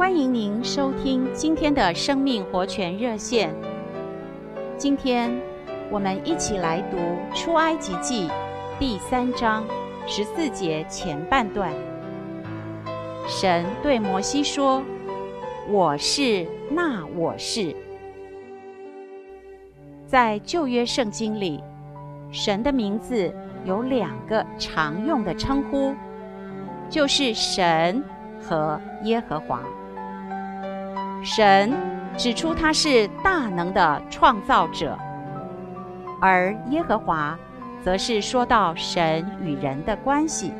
欢迎您收听今天的生命活泉热线。今天我们一起来读《出埃及记》第三章十四节前半段。神对摩西说：“我是那我是。”在旧约圣经里，神的名字有两个常用的称呼，就是神和耶和华。神指出他是大能的创造者，而耶和华则是说到神与人的关系，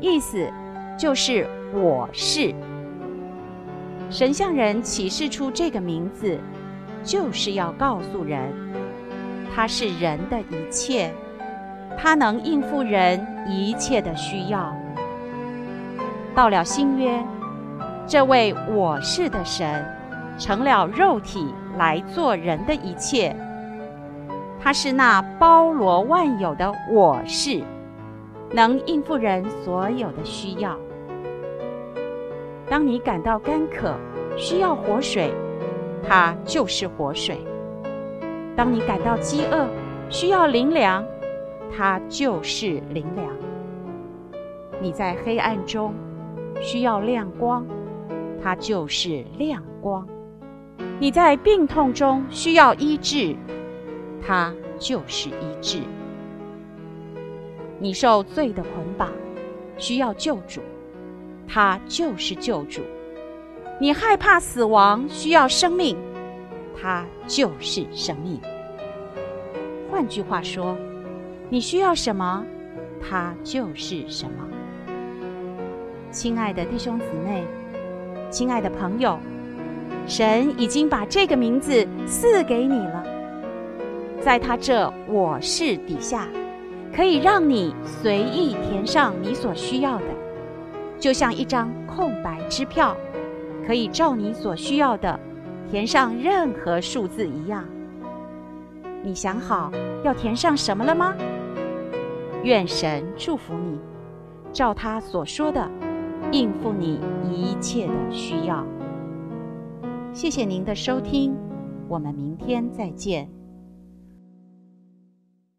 意思就是我是。神向人启示出这个名字。就是要告诉人，他是人的一切，他能应付人一切的需要。到了新约，这位我是的神成了肉体来做人的一切，他是那包罗万有的我是，能应付人所有的需要。当你感到干渴，需要活水。它就是活水。当你感到饥饿，需要灵粮，它就是灵粮。你在黑暗中需要亮光，它就是亮光。你在病痛中需要医治，它就是医治。你受罪的捆绑，需要救主，它就是救主。你害怕死亡，需要生命，它就是生命。换句话说，你需要什么，它就是什么。亲爱的弟兄姊妹，亲爱的朋友，神已经把这个名字赐给你了，在他这“我是”底下，可以让你随意填上你所需要的，就像一张空白支票。可以照你所需要的填上任何数字一样。你想好要填上什么了吗？愿神祝福你，照他所说的应付你一切的需要。谢谢您的收听，我们明天再见。